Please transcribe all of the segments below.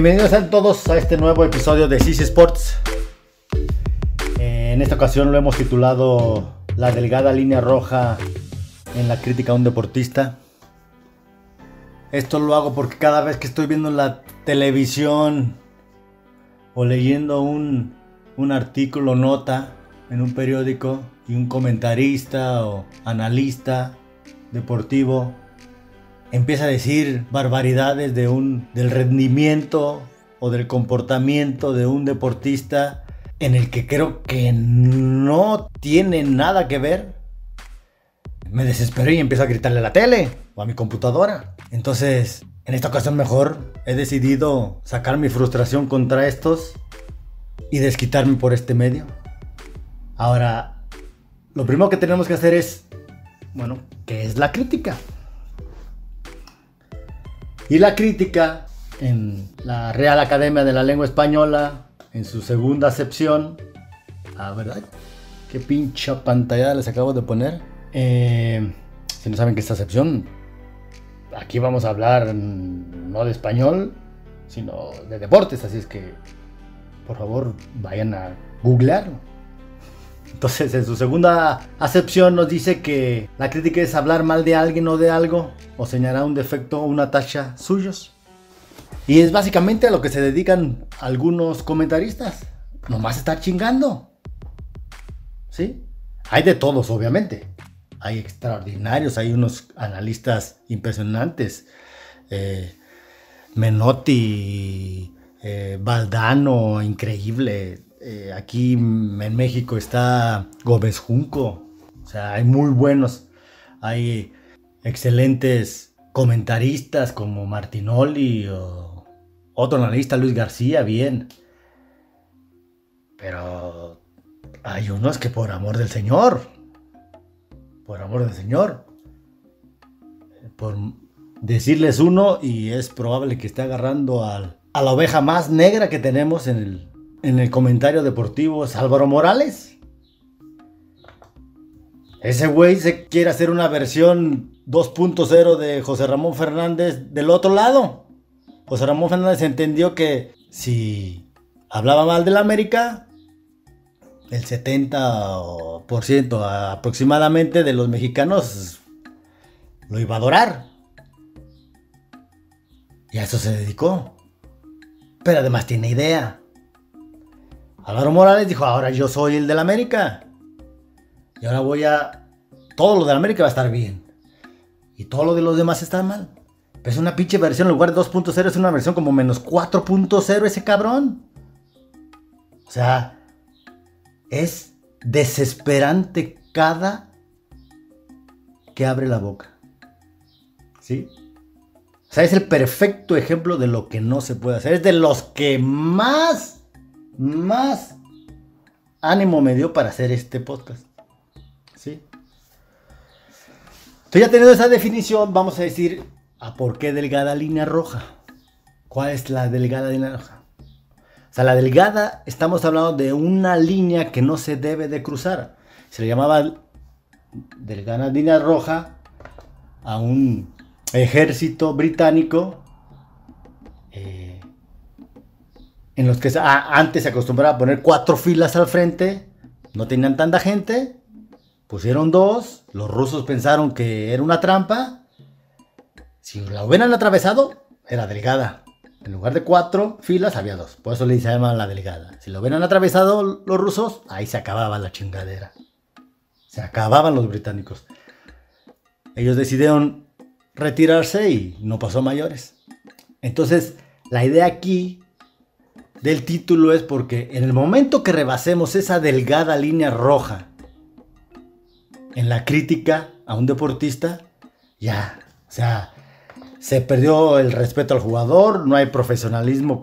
Bienvenidos a todos a este nuevo episodio de CC Sports. Eh, en esta ocasión lo hemos titulado La delgada línea roja en la crítica a un deportista. Esto lo hago porque cada vez que estoy viendo la televisión o leyendo un, un artículo, nota en un periódico y un comentarista o analista deportivo empieza a decir barbaridades de un, del rendimiento o del comportamiento de un deportista en el que creo que no tiene nada que ver, me desespero y empiezo a gritarle a la tele o a mi computadora. Entonces, en esta ocasión mejor he decidido sacar mi frustración contra estos y desquitarme por este medio. Ahora, lo primero que tenemos que hacer es, bueno, ¿qué es la crítica? Y la crítica en la Real Academia de la Lengua Española, en su segunda acepción, ah, ¿verdad? Qué pincha pantalla les acabo de poner. Eh, si no saben qué es esta acepción, aquí vamos a hablar no de español, sino de deportes, así es que por favor vayan a googlearlo. Entonces, en su segunda acepción nos dice que la crítica es hablar mal de alguien o de algo, o señalar un defecto o una tacha suyos. Y es básicamente a lo que se dedican algunos comentaristas. Nomás estar chingando. ¿Sí? Hay de todos, obviamente. Hay extraordinarios, hay unos analistas impresionantes. Eh, Menotti, eh, increíble. Eh, aquí en México está Gómez Junco. O sea, hay muy buenos. Hay excelentes comentaristas como Martinoli o otro analista, Luis García, bien. Pero hay unos que por amor del Señor, por amor del Señor, por decirles uno y es probable que esté agarrando a la oveja más negra que tenemos en el, en el comentario deportivo es Álvaro Morales. Ese güey se quiere hacer una versión 2.0 de José Ramón Fernández del otro lado. José Ramón Fernández entendió que si hablaba mal del América, el 70% aproximadamente de los mexicanos lo iba a adorar. Y a eso se dedicó. Pero además tiene idea. Álvaro Morales dijo, ahora yo soy el del América. Y ahora voy a... Todo lo del América va a estar bien. Y todo lo de los demás está mal. Pero es una pinche versión, en lugar de 2.0 es una versión como menos 4.0 ese cabrón. O sea, es desesperante cada que abre la boca. ¿Sí? O sea, es el perfecto ejemplo de lo que no se puede hacer. Es de los que más más ánimo me dio para hacer este podcast. ¿Sí? Entonces ya teniendo esa definición, vamos a decir a por qué delgada línea roja. ¿Cuál es la delgada línea roja? O sea, la delgada, estamos hablando de una línea que no se debe de cruzar. Se le llamaba delgada línea roja a un ejército británico en los que antes se acostumbraba a poner cuatro filas al frente, no tenían tanta gente, pusieron dos, los rusos pensaron que era una trampa, si la hubieran atravesado, era delgada. En lugar de cuatro filas había dos, por eso le llaman la delgada. Si lo hubieran atravesado los rusos, ahí se acababa la chingadera. Se acababan los británicos. Ellos decidieron retirarse y no pasó mayores. Entonces, la idea aquí del título es porque en el momento que rebasemos esa delgada línea roja en la crítica a un deportista, ya, o sea, se perdió el respeto al jugador, no hay profesionalismo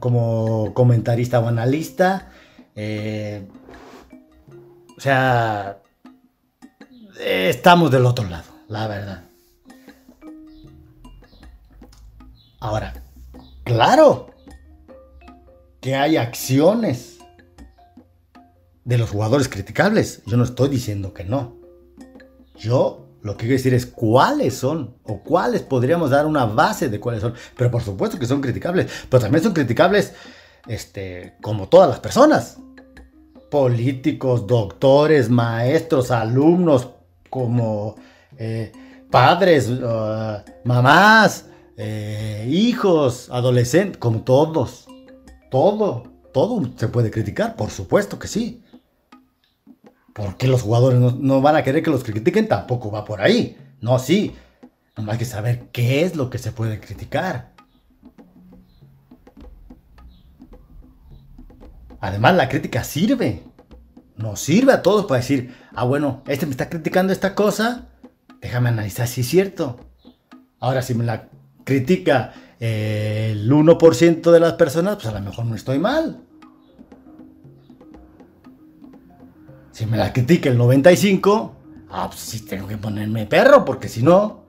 como comentarista o analista, eh, o sea, estamos del otro lado, la verdad. Ahora, claro, que hay acciones de los jugadores criticables. Yo no estoy diciendo que no. Yo Lo que quiero decir es cuáles son o cuáles podríamos dar una base de cuáles son. Pero por supuesto que son criticables. Pero también son criticables este, como todas las personas. Políticos, doctores, maestros, alumnos, como eh, padres, uh, mamás, eh, hijos, adolescentes, como todos. Todo, todo se puede criticar, por supuesto que sí. Porque los jugadores no, van a querer que los critiquen? Tampoco va por ahí. No, sí. No hay que saber qué es lo que se puede criticar. Además, la crítica sirve. Nos sirve a todos para decir, ah, bueno, este me está criticando esta cosa, déjame analizar si es cierto. Ahora, si me la critica el 1% de las personas, pues a lo mejor no estoy mal. Si me la critica el 95, ah, pues sí tengo que ponerme perro, porque si no,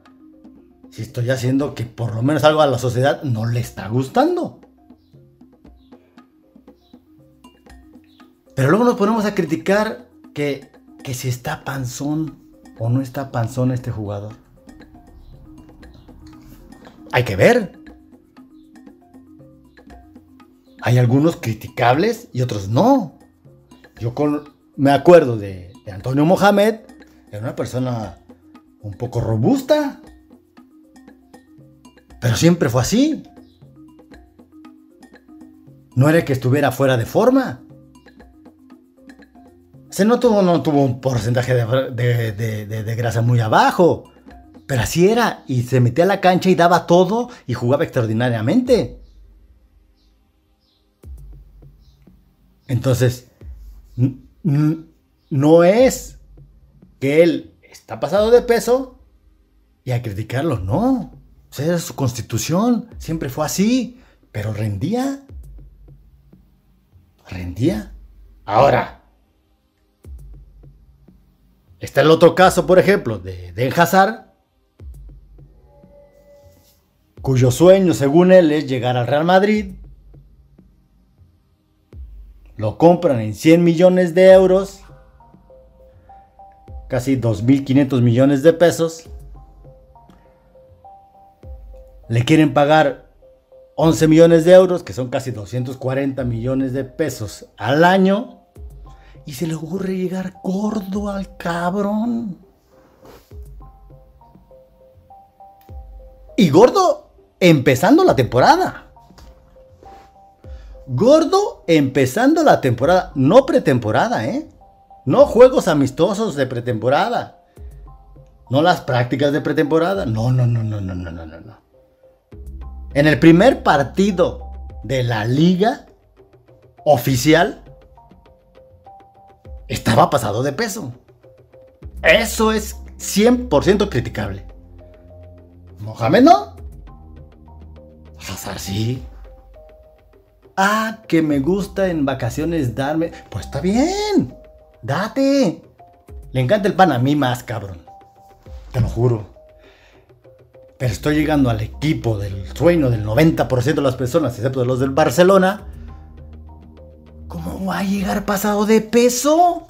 si estoy haciendo que por lo menos algo a la sociedad no le está gustando. Pero luego nos ponemos a criticar que, que si está panzón o no está panzón este jugador. Hay que ver. Hay algunos criticables y otros no. Yo me acuerdo de, Antonio Mohamed, era una persona un poco robusta, pero siempre fue así. No era que estuviera fuera de forma. Se no tuvo, no tuvo un porcentaje de, de, grasa muy abajo. Pero así era. Y se metía a la cancha y daba todo y jugaba extraordinariamente. Entonces, no es que él está pasado de peso y a criticarlo, no. O sea, era su constitución, siempre fue así, pero rendía. Rendía. Ahora, está el otro caso, por ejemplo, de Den cuyo sueño, según él, es llegar al Real Madrid lo compran en 100 millones de euros, casi 2.500 millones de pesos. Le quieren pagar 11 millones de euros, que son casi 240 millones de pesos al año. Y se le ocurre llegar gordo al cabrón. Y gordo empezando la temporada. Gordo empezando la temporada, no pretemporada, ¿eh? No juegos amistosos de pretemporada. No las prácticas de pretemporada. No, no, no, no, no, no, no, no. En el primer partido de la liga oficial estaba pasado de peso. Eso es 100% criticable. Mohamed no. Hazard sí. Ah, que me gusta en vacaciones darme. Pues está bien. Date. Le encanta el pan a mí más, cabrón. Te lo juro. Pero estoy llegando al equipo del sueño del 90% de las personas, excepto los del Barcelona. ¿Cómo va a llegar pasado de peso?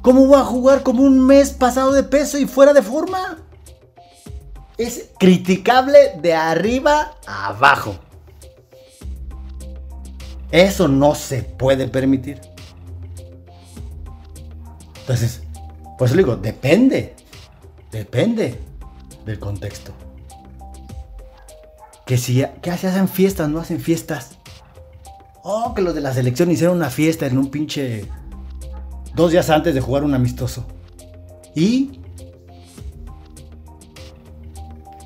¿Cómo va a jugar como un mes pasado de peso y fuera de forma? Es criticable de arriba a abajo. Eso no se puede permitir. Entonces, pues le digo, depende. Depende del contexto. Que si hacen fiestas, no hacen fiestas. Oh, que los de la selección hicieron una fiesta en un pinche. Dos días antes de jugar un amistoso. ¿Y?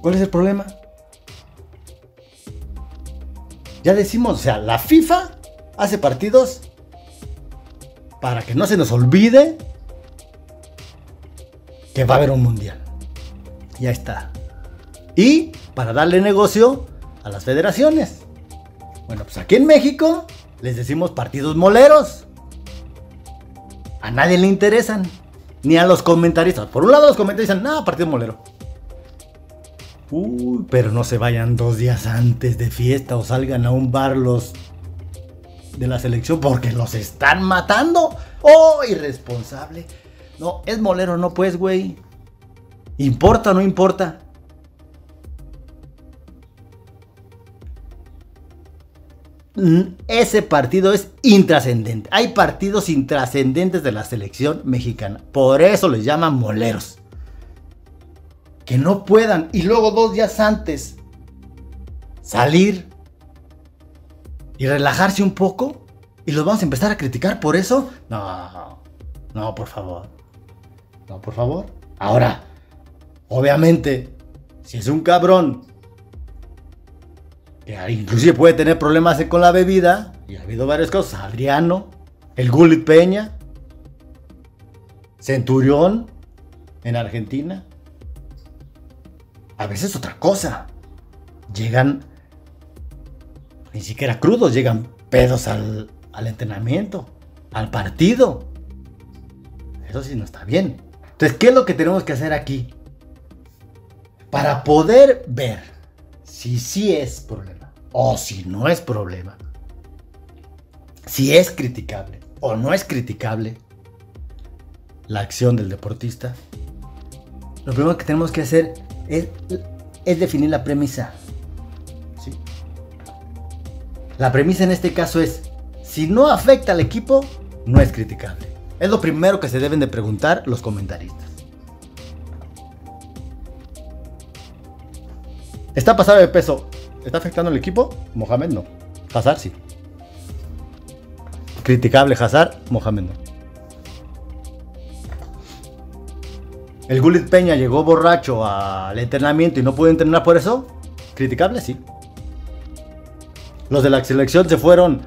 ¿Cuál es el problema? Ya decimos, o sea, la FIFA hace partidos para que no se nos olvide que va a haber un mundial. Ya está. Y para darle negocio a las federaciones. Bueno, pues aquí en México les decimos partidos moleros. A nadie le interesan. Ni a los comentaristas. Por un lado los comentaristas dicen, no, partido molero. Uy, pero no se vayan dos días antes de fiesta o salgan a un bar los de la selección porque los están matando. ¡Oh, irresponsable! No, es molero, no pues, güey. ¿Importa o no importa? Ese partido es intrascendente. Hay partidos intrascendentes de la selección mexicana. Por eso les llaman moleros. Que no puedan y luego dos días antes salir y relajarse un poco y los vamos a empezar a criticar por eso. No, no, por favor. No, por favor. Ahora, obviamente, si es un cabrón que inclusive puede tener problemas con la bebida, y ha habido varias cosas, Adriano, el Gulit Peña, Centurión en Argentina. A veces otra cosa. Llegan ni siquiera crudos, llegan pedos al, al entrenamiento, al partido. Eso sí no está bien. Entonces, ¿qué es lo que tenemos que hacer aquí? Para poder ver si sí es problema o si no es problema, si es criticable o no es criticable la acción del deportista, lo primero que tenemos que hacer es, definir la premisa. ¿sí? La premisa en este caso es, si no afecta al equipo, no es criticable. Es lo primero que se deben de preguntar los comentaristas. ¿Está pasado de peso? ¿Está afectando al equipo? Mohamed no. Hazard sí. Criticable Hazard, Mohamed no. El Gullit Peña llegó borracho al entrenamiento y no pudo entrenar por eso. Criticable, sí. Los de la selección se fueron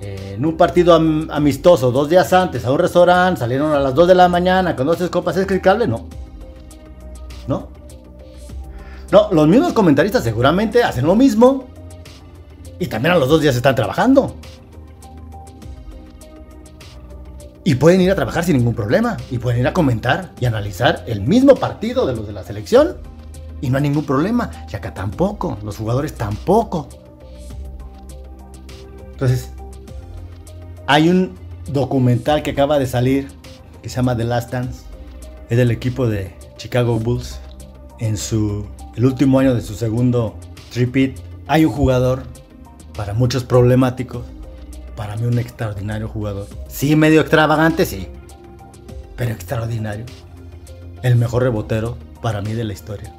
en un partido amistoso dos días antes a un restaurante, salieron a las 2 de la mañana con dos copas, ¿es criticable? No. ¿No? No, los mismos comentaristas seguramente hacen lo mismo y también a los dos días están trabajando. Y pueden ir a trabajar sin ningún problema. Y pueden ir a comentar y analizar el mismo partido de los de la selección. Y no hay ningún problema. Y acá tampoco. Los jugadores tampoco. Entonces, hay un documental que acaba de salir que se llama The Last Dance. Es del equipo de Chicago Bulls. En su el último año de su segundo tripit, hay un jugador para muchos problemáticos, para mí un extraordinario jugador. Sí, medio extravagante, sí, pero extraordinario. El mejor rebotero para mí de la historia.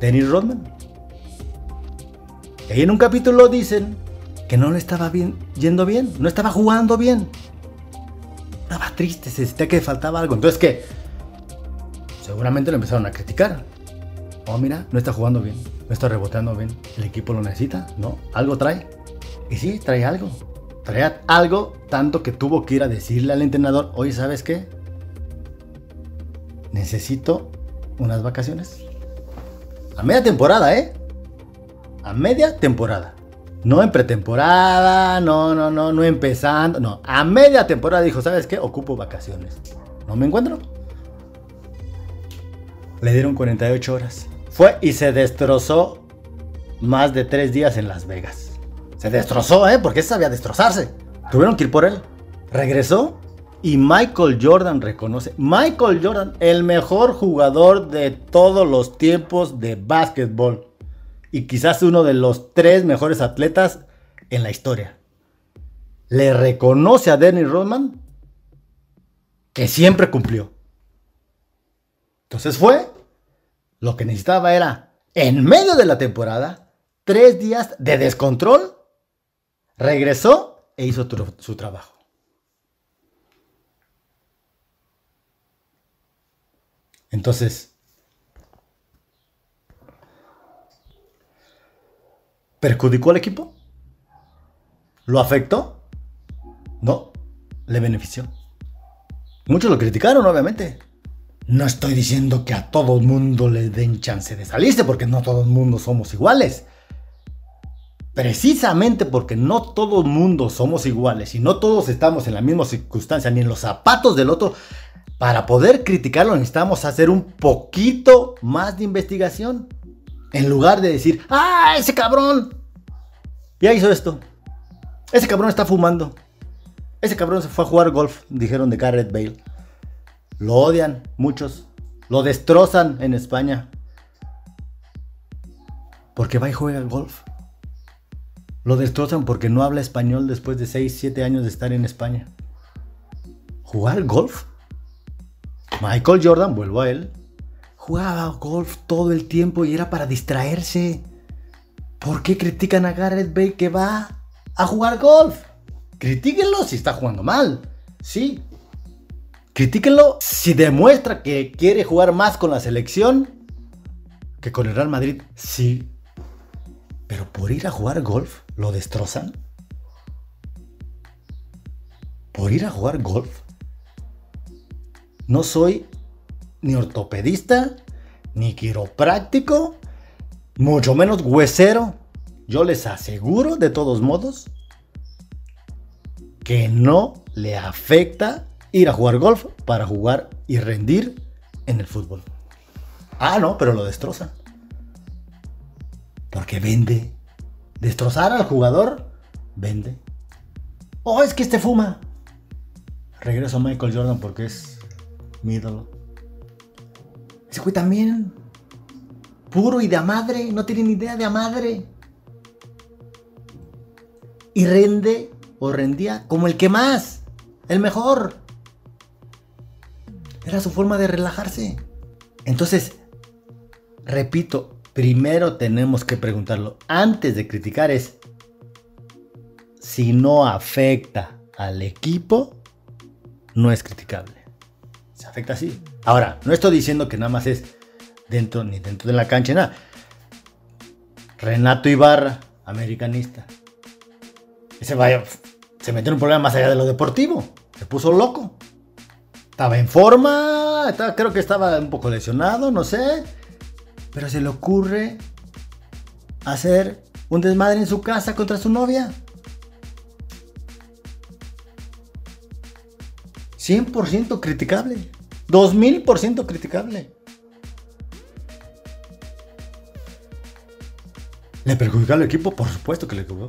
Dennis Rodman. Y en un capítulo dicen que no le estaba yendo bien, no estaba jugando bien. Estaba triste, se sentía que faltaba algo. Entonces, ¿qué? Seguramente lo empezaron a criticar. Oh, mira, no está jugando bien, no está reboteando bien. El equipo lo necesita, ¿no? Algo trae. Y sí, trae algo. Trae algo tanto que tuvo que ir a decirle al entrenador, oye, ¿sabes qué? Necesito unas vacaciones. A media temporada, ¿eh? A media temporada. No en pretemporada, no, no, no, no empezando, no. A media temporada dijo, ¿sabes qué? Ocupo vacaciones. No me encuentro. Le dieron 48 horas. Fue y se destrozó más de tres días en Las Vegas. Se destrozó, ¿eh? Porque sabía destrozarse. Tuvieron que ir por él. Regresó y Michael Jordan reconoce. Michael Jordan, el mejor jugador de todos los tiempos de básquetbol y quizás uno de los tres mejores atletas en la historia. Le reconoce a Dennis Rodman que siempre cumplió. Entonces fue, lo que necesitaba era, en medio de la temporada, tres días de descontrol, regresó e hizo su trabajo. Entonces, ¿Perjudicó al equipo? ¿Lo afectó? No, le benefició. Muchos lo criticaron, obviamente. No estoy diciendo que a todo el mundo le den chance de salirse, porque no todo el mundo somos iguales. Precisamente porque no todo mundo somos iguales y no todos estamos en la misma circunstancia ni en los zapatos del otro, para poder criticarlo necesitamos hacer un poquito más de investigación. En lugar de decir, ¡ah, ese cabrón! Ya hizo esto. Ese cabrón está fumando. Ese cabrón se fue a jugar golf, dijeron de Garrett Bale. Lo odian muchos. Lo destrozan en España. Porque va y juega golf. Lo destrozan porque no habla español después de 6, 7 años de estar en España. ¿Jugar golf? Michael Jordan, vuelvo a él, jugaba golf todo el tiempo y era para distraerse. ¿Por qué critican a Gareth Bale que va a jugar golf? Critíquenlo si está jugando mal. Sí. Critíquenlo si demuestra que quiere jugar más con la selección que con el Real Madrid. Sí. Pero por ir a jugar golf, ¿lo destrozan? ¿Por ir a jugar golf? No soy ni ortopedista, ni quiropráctico, mucho menos huesero. Yo les aseguro, de todos modos, que no le afecta ir a jugar golf para jugar y rendir en el fútbol. Ah, no, pero lo destroza. Porque vende. Destrozar al jugador, vende. Oh, es que este fuma. Regreso a Michael Jordan porque es mi ídolo. Ese güey también. Puro y de a madre. No tiene ni idea de a madre. Y rende o rendía como el que más. El mejor. Era su forma de relajarse. Entonces, repito, primero tenemos que preguntarlo. Antes de criticar es si no afecta al equipo, no es criticable se afecta así. Ahora, no estoy diciendo que nada más es dentro ni dentro de la cancha, nada. Renato Ibarra, americanista. Ese vaya, se metió en un problema más allá de lo deportivo. Se puso loco. Estaba en forma, creo que estaba un poco lesionado, no sé. Pero se le ocurre hacer un desmadre en su casa contra su novia. 100% criticable. 2000% criticable. ¿Le perjudicó al equipo? Por supuesto que le jugó.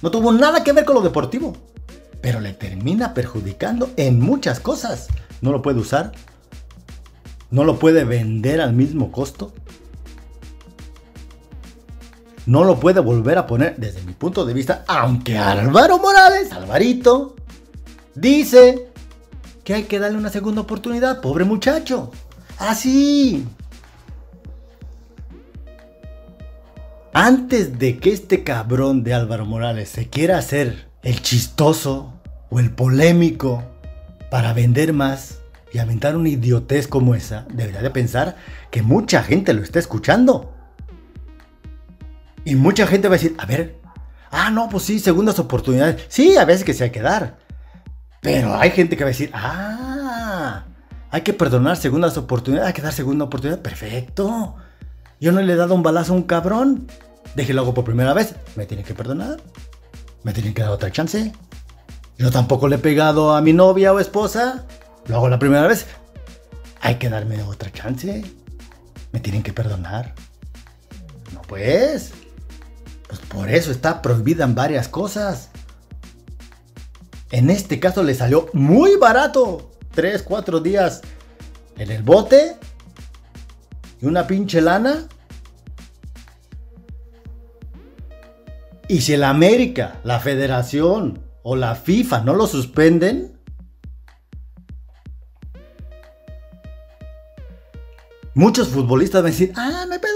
No tuvo nada que ver con lo deportivo. Pero le termina perjudicando en muchas cosas. No lo puede usar. No lo puede vender al mismo costo. No lo puede volver a poner desde mi punto de vista. Aunque Álvaro Morales, Alvarito, dice que hay que darle una segunda oportunidad, pobre muchacho. Así. Antes de que este cabrón de Álvaro Morales se quiera hacer el chistoso o el polémico para vender más y aventar una idiotez como esa, debería de pensar que mucha gente lo está escuchando. Y mucha gente va a decir, a ver, ah, no, pues sí, segundas oportunidades. Sí, a veces que se hay que dar. Pero hay gente que va a decir, ah, hay que perdonar segundas oportunidades, hay que dar segunda oportunidad. Perfecto. Yo no le he dado un balazo a un cabrón. Déjelo hago por primera vez. Me tienen que perdonar. Me tienen que dar otra chance. Yo tampoco le he pegado a mi novia o esposa. Lo hago la primera vez. Hay que darme otra chance. Me tienen que perdonar. No pues. Pues por eso está prohibida en varias cosas. En este caso le salió muy barato. 3, 4 días en el bote. Y una pinche lana. Y si el América, la Federación o la FIFA no lo suspenden, muchos futbolistas van a decir, ah, me pedo.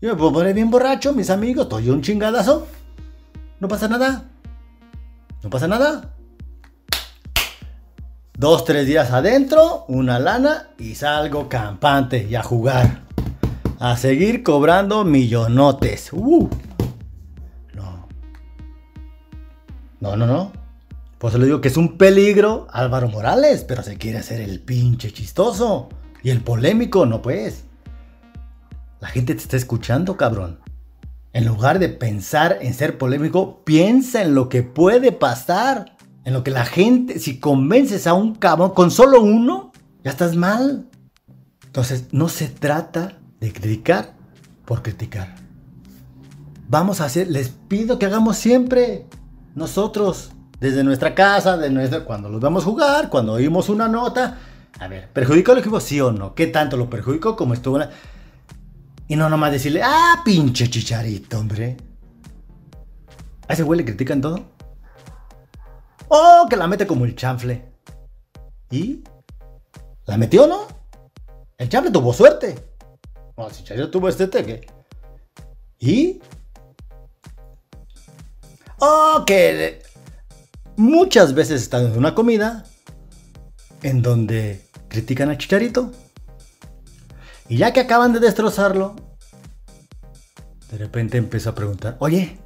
Yo me puedo poner bien borracho, mis amigos, estoy un chingadazo. No pasa nada. No pasa nada. Dos, tres días adentro, una lana y salgo campante y a jugar. A seguir cobrando millonotes. Uh. No. No, no, no. Pues le digo que es un peligro Álvaro Morales, pero se quiere hacer el pinche chistoso. Y el polémico, no pues. La gente te está escuchando, cabrón. En lugar de pensar en ser polémico, piensa en lo que puede pasar. En lo que la gente, si convences a un cabrón con solo uno, ya estás mal. Entonces, no se trata de criticar por criticar. Vamos a hacer, les pido que hagamos siempre nosotros, desde nuestra casa, de nuestra, cuando los vamos a jugar, cuando oímos una nota, A ver, ¿perjudicó al equipo sí o no? ¿Qué tanto lo perjudicó como estuvo la... Y no nomás decirle, ah, pinche chicharito, hombre. ¿A ese güey le critican todo? Oh, que la mete como el chanfle. ¿Y? ¿La metió, no? El chanfle tuvo suerte. No, si Chicharito tuvo este ¿qué? ¿Y? Oh, que muchas veces están en una comida en donde critican a Chicharito. Y ya que acaban de destrozarlo, de repente empezó a preguntar, oye,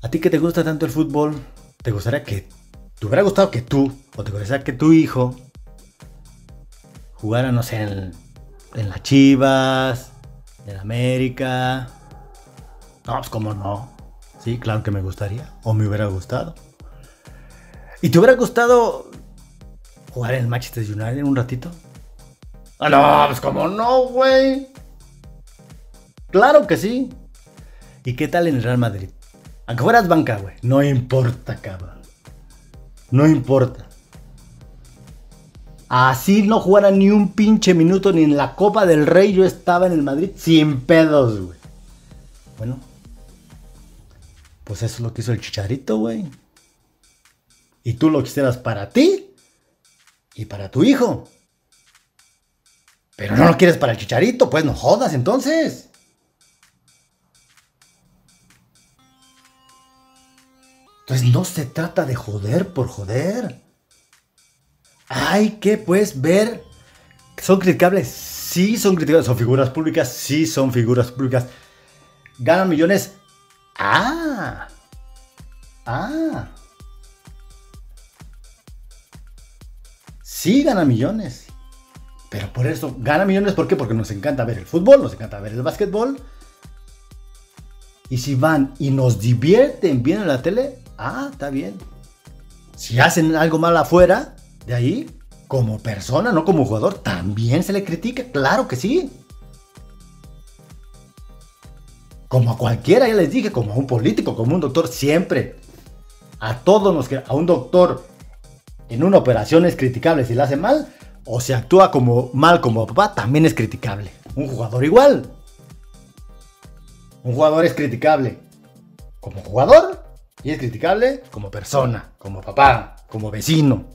¿a ti que te gusta tanto el fútbol? ¿Te gustaría que te hubiera gustado que tú, o te gustaría que tu hijo jugara, no sé, en, en las Chivas, en América? No, pues cómo no. Sí, claro que me gustaría, o me hubiera gustado. ¿Y te hubiera gustado jugar en el Manchester United un ratito? Ah, no, pues como no, güey. Claro que sí. ¿Y qué tal en el Real Madrid? Aunque fueras banca, güey. No importa, cabrón. No importa. Así no jugara ni un pinche minuto ni en la Copa del Rey. Yo estaba en el Madrid sin pedos, güey. Bueno. Pues eso es lo que hizo el chicharito, güey. Y tú lo quisieras para ti y para tu hijo. Pero no lo quieres para el chicharito, pues no jodas entonces. Entonces no se trata de joder por joder. Hay que pues ver. ¿Son criticables? Sí, son criticables. ¿Son figuras públicas? Sí, son figuras públicas. ¿Ganan millones? Ah. Ah. Sí, gana millones. Pero por eso, gana millones, ¿por qué? Porque nos encanta ver el fútbol, nos encanta ver el básquetbol. Y si van y nos divierten bien en la tele, ah, está bien. Si hacen algo mal afuera, de ahí, como persona, no como jugador, también se le critica, claro que sí. Como a cualquiera, ya les dije, como a un político, como a un doctor, siempre. A todos nos que a un doctor en una operación es criticable si la hace mal, o se actúa como mal como papá, también es criticable. Un jugador igual. Un jugador es criticable como jugador y es criticable como persona, como papá, como vecino.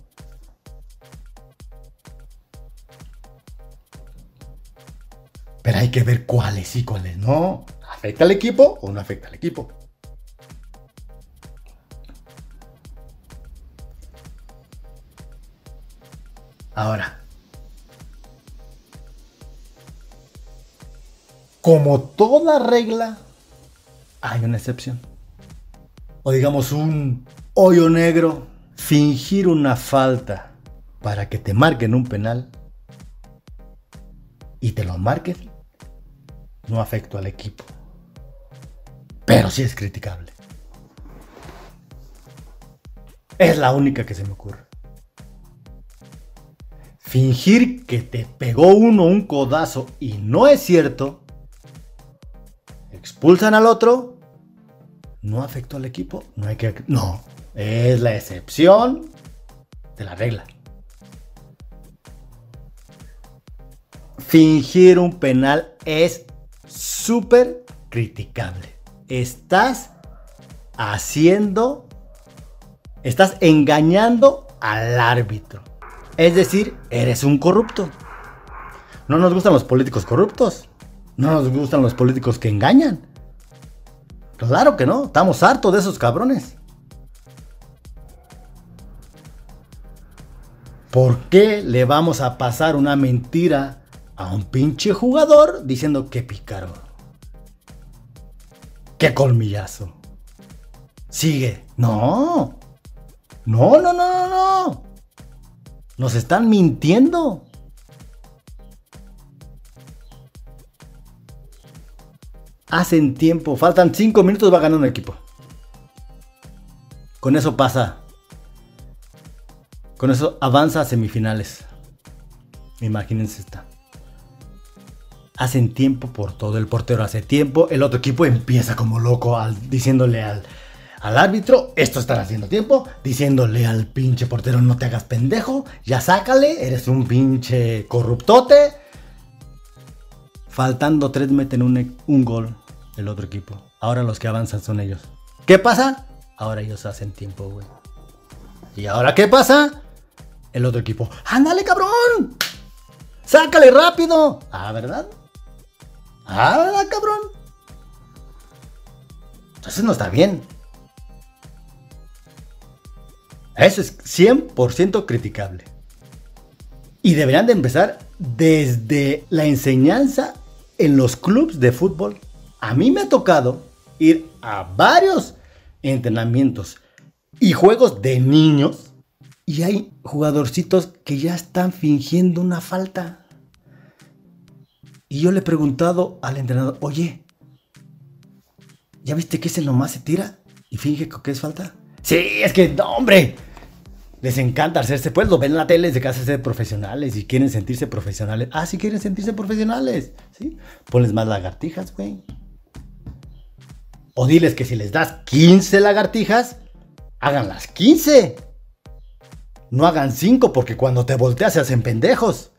Pero hay que ver cuáles y cuáles no. ¿Afecta al equipo o no afecta al equipo? Ahora, como toda regla, hay una excepción. O digamos un hoyo negro, fingir una falta para que te marquen un penal y te lo marquen, no afecto al equipo. Pero sí es criticable. Es la única que se me ocurre. Fingir que te pegó uno un codazo y no es cierto expulsan al otro, no afectó al equipo, no hay que... No, es la excepción de la regla. Fingir un penal es súper criticable. Estás haciendo, estás engañando al árbitro. Es decir, eres un corrupto. No nos gustan los políticos corruptos. No nos gustan los políticos que engañan. Claro que no, estamos hartos de esos cabrones. ¿Por qué le vamos a pasar una mentira a un pinche jugador diciendo que pícaro? ¡Qué colmillazo! Sigue. No. No, no, no, no, no. Nos están mintiendo. Hacen tiempo, faltan 5 minutos, va ganando el equipo. Con eso pasa. Con eso avanza a semifinales. Imagínense esta. Hacen tiempo por todo, el portero hace tiempo, el otro equipo empieza como loco al, diciéndole al, al árbitro, esto están haciendo tiempo, diciéndole al pinche portero no te hagas pendejo, ya sácale, eres un pinche corruptote. Faltando tres meten un, gol el otro equipo. Ahora los que avanzan son ellos. ¿Qué pasa? Ahora ellos hacen tiempo, güey. ¿Y ahora qué pasa? El otro equipo. ¡Ándale, cabrón! ¡Sácale rápido! Ah, ¿verdad? Ah, ¿verdad, cabrón? Entonces no está bien. Eso es 100% criticable. Y deberían de empezar desde la enseñanza en los clubes de fútbol. A mí me ha tocado ir a varios entrenamientos y juegos de niños y hay jugadorcitos que ya están fingiendo una falta. Y yo le he preguntado al entrenador, oye, ¿ya viste que ese nomás se tira y finge que es falta? Sí, es que, no, hombre, les encanta hacerse, pues lo ven en la tele de casa ser profesionales y quieren sentirse profesionales. Ah, sí quieren sentirse profesionales, ¿sí? Ponles más lagartijas, güey. O diles que si les das 15 lagartijas, hagan las 15. No hagan 5 porque cuando te volteas se hacen pendejos.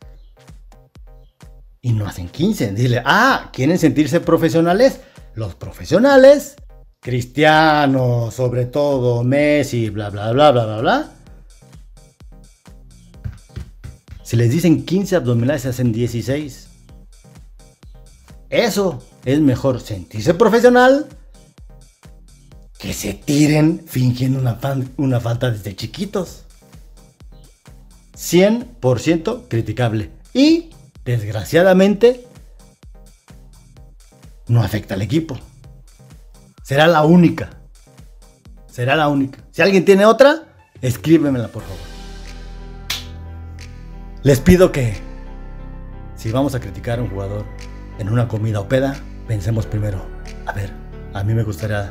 Y no hacen 15. Dile, ah, ¿quieren sentirse profesionales? Los profesionales, cristianos, sobre todo Messi, bla, bla, bla, bla, bla, bla. Si les dicen 15 abdominales, se hacen 16. Eso es mejor sentirse profesional que se tiren fingiendo una, una falta desde chiquitos. 100% criticable. Y, desgraciadamente, no afecta al equipo. Será la única. Será la única. Si alguien tiene otra, escríbemela por favor. Les pido que, si vamos a criticar a un jugador en una comida o peda, pensemos primero, a ver, a mí me gustaría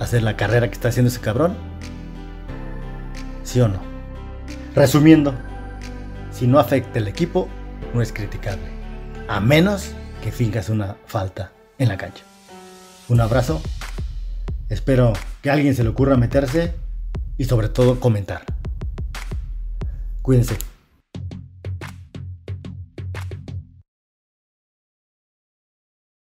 hacer la carrera que está haciendo ese cabrón? ¿Sí o no? Resumiendo, si no afecta el equipo, no es criticable. A menos que finjas una falta en la cancha. Un abrazo. Espero que a alguien se le ocurra meterse y sobre todo comentar. Cuídense.